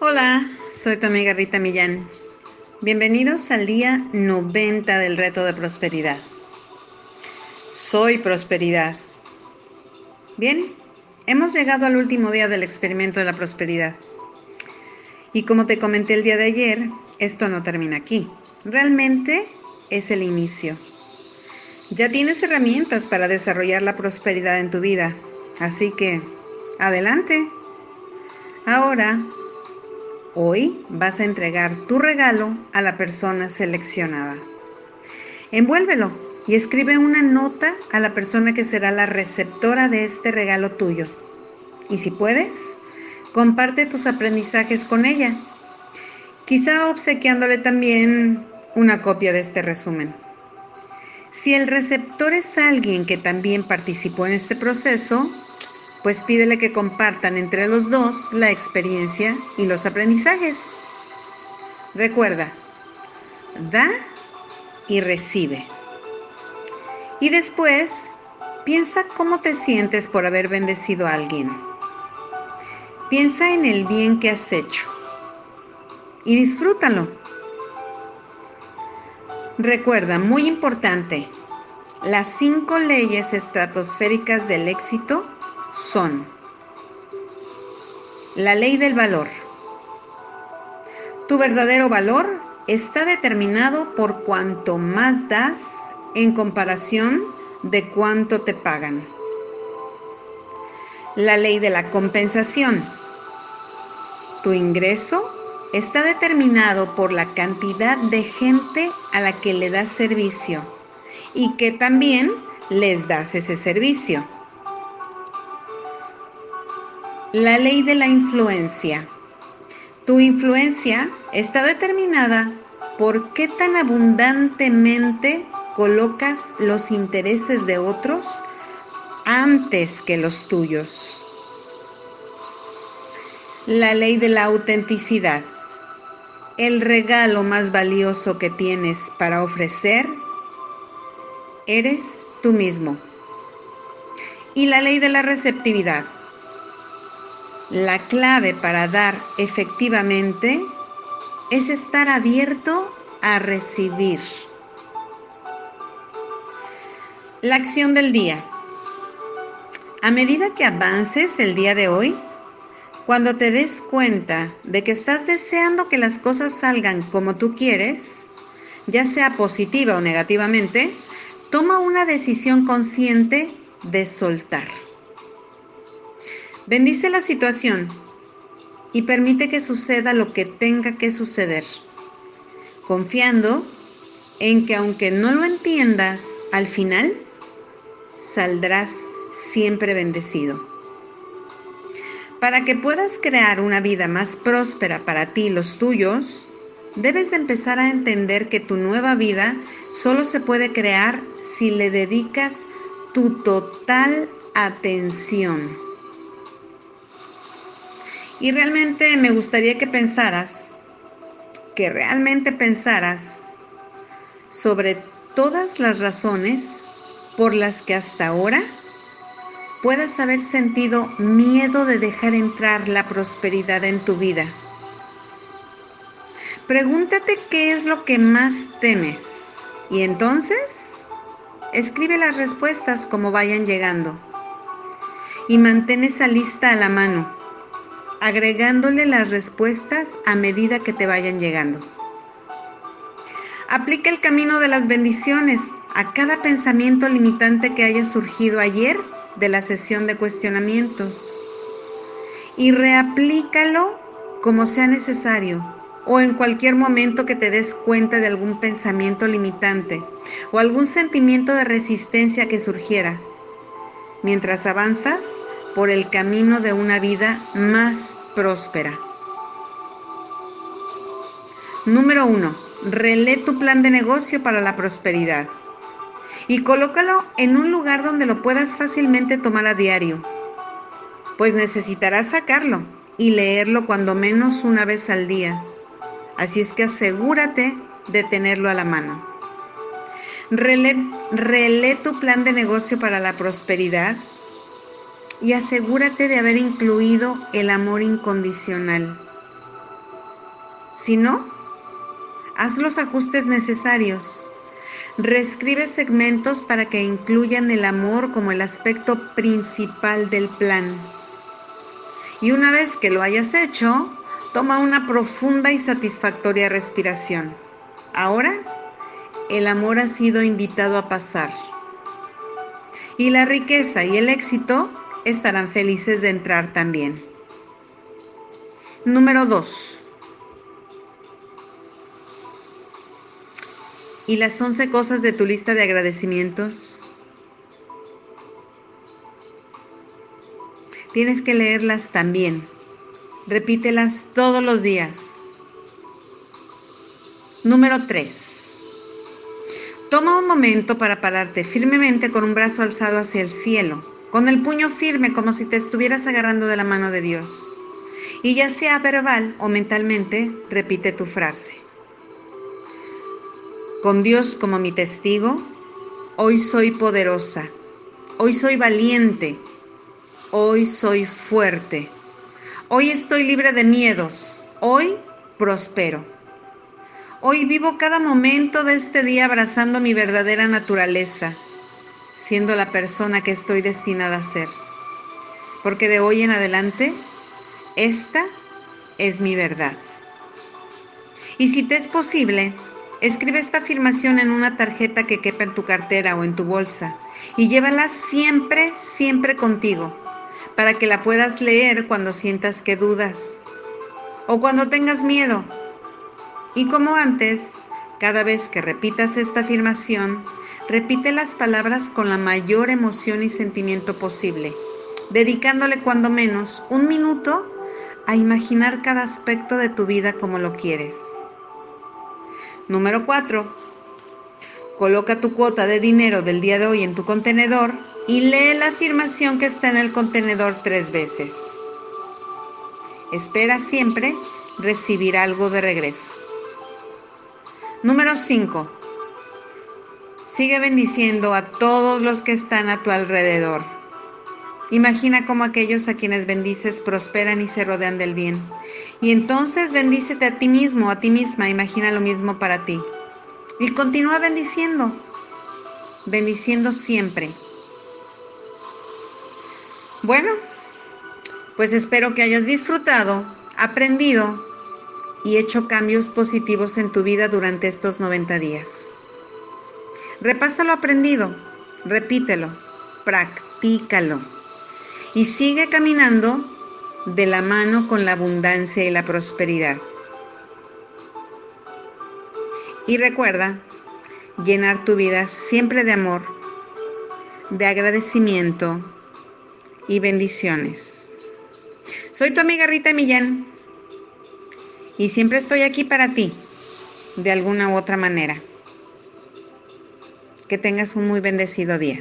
Hola, soy tu amiga Rita Millán. Bienvenidos al día 90 del reto de prosperidad. Soy prosperidad. Bien, hemos llegado al último día del experimento de la prosperidad. Y como te comenté el día de ayer, esto no termina aquí. Realmente es el inicio. Ya tienes herramientas para desarrollar la prosperidad en tu vida. Así que, adelante. Ahora Hoy vas a entregar tu regalo a la persona seleccionada. Envuélvelo y escribe una nota a la persona que será la receptora de este regalo tuyo. Y si puedes, comparte tus aprendizajes con ella, quizá obsequiándole también una copia de este resumen. Si el receptor es alguien que también participó en este proceso, pues pídele que compartan entre los dos la experiencia y los aprendizajes. Recuerda, da y recibe. Y después, piensa cómo te sientes por haber bendecido a alguien. Piensa en el bien que has hecho y disfrútalo. Recuerda, muy importante, las cinco leyes estratosféricas del éxito son la ley del valor. Tu verdadero valor está determinado por cuanto más das en comparación de cuánto te pagan. La ley de la compensación. Tu ingreso está determinado por la cantidad de gente a la que le das servicio y que también les das ese servicio. La ley de la influencia. Tu influencia está determinada por qué tan abundantemente colocas los intereses de otros antes que los tuyos. La ley de la autenticidad. El regalo más valioso que tienes para ofrecer eres tú mismo. Y la ley de la receptividad la clave para dar efectivamente es estar abierto a recibir. La acción del día. A medida que avances el día de hoy, cuando te des cuenta de que estás deseando que las cosas salgan como tú quieres, ya sea positiva o negativamente, toma una decisión consciente de soltar. Bendice la situación y permite que suceda lo que tenga que suceder, confiando en que aunque no lo entiendas, al final saldrás siempre bendecido. Para que puedas crear una vida más próspera para ti y los tuyos, debes de empezar a entender que tu nueva vida solo se puede crear si le dedicas tu total atención. Y realmente me gustaría que pensaras, que realmente pensaras sobre todas las razones por las que hasta ahora puedas haber sentido miedo de dejar entrar la prosperidad en tu vida. Pregúntate qué es lo que más temes y entonces escribe las respuestas como vayan llegando y mantén esa lista a la mano agregándole las respuestas a medida que te vayan llegando. Aplica el camino de las bendiciones a cada pensamiento limitante que haya surgido ayer de la sesión de cuestionamientos y reaplícalo como sea necesario o en cualquier momento que te des cuenta de algún pensamiento limitante o algún sentimiento de resistencia que surgiera. Mientras avanzas, por el camino de una vida más próspera. Número 1. Relee tu plan de negocio para la prosperidad y colócalo en un lugar donde lo puedas fácilmente tomar a diario, pues necesitarás sacarlo y leerlo cuando menos una vez al día. Así es que asegúrate de tenerlo a la mano. Relee, tu plan de negocio para la prosperidad y asegúrate de haber incluido el amor incondicional. Si no, haz los ajustes necesarios. Reescribe segmentos para que incluyan el amor como el aspecto principal del plan. Y una vez que lo hayas hecho, toma una profunda y satisfactoria respiración. Ahora, el amor ha sido invitado a pasar. Y la riqueza y el éxito estarán felices de entrar también. Número 2. ¿Y las 11 cosas de tu lista de agradecimientos? Tienes que leerlas también. Repítelas todos los días. Número 3. Toma un momento para pararte firmemente con un brazo alzado hacia el cielo, con el puño firme como si te estuvieras agarrando de la mano de Dios. Y ya sea verbal o mentalmente, repite tu frase. Con Dios como mi testigo, hoy soy poderosa, hoy soy valiente, hoy soy fuerte, hoy estoy libre de miedos, hoy prospero. Hoy vivo cada momento de este día abrazando mi verdadera naturaleza, siendo la persona que estoy destinada a ser. Porque de hoy en adelante, esta es mi verdad. Y si te es posible, Escribe esta afirmación en una tarjeta que quepa en tu cartera o en tu bolsa y llévala siempre, siempre contigo, para que la puedas leer cuando sientas que dudas o cuando tengas miedo. Y como antes, cada vez que repitas esta afirmación, repite las palabras con la mayor emoción y sentimiento posible, dedicándole cuando menos un minuto a imaginar cada aspecto de tu vida como lo quieres. Número 4. Coloca tu cuota de dinero del día de hoy en tu contenedor y lee la afirmación que está en el contenedor tres veces. Espera siempre recibir algo de regreso. Número 5. Sigue bendiciendo a todos los que están a tu alrededor. Imagina cómo aquellos a quienes bendices prosperan y se rodean del bien. Y entonces bendícete a ti mismo, a ti misma, imagina lo mismo para ti. Y continúa bendiciendo, bendiciendo siempre. Bueno, pues espero que hayas disfrutado, aprendido y hecho cambios positivos en tu vida durante estos 90 días. Repasa lo aprendido, repítelo, practícalo y sigue caminando de la mano con la abundancia y la prosperidad. Y recuerda llenar tu vida siempre de amor, de agradecimiento y bendiciones. Soy tu amiga Rita Millán y siempre estoy aquí para ti, de alguna u otra manera. Que tengas un muy bendecido día.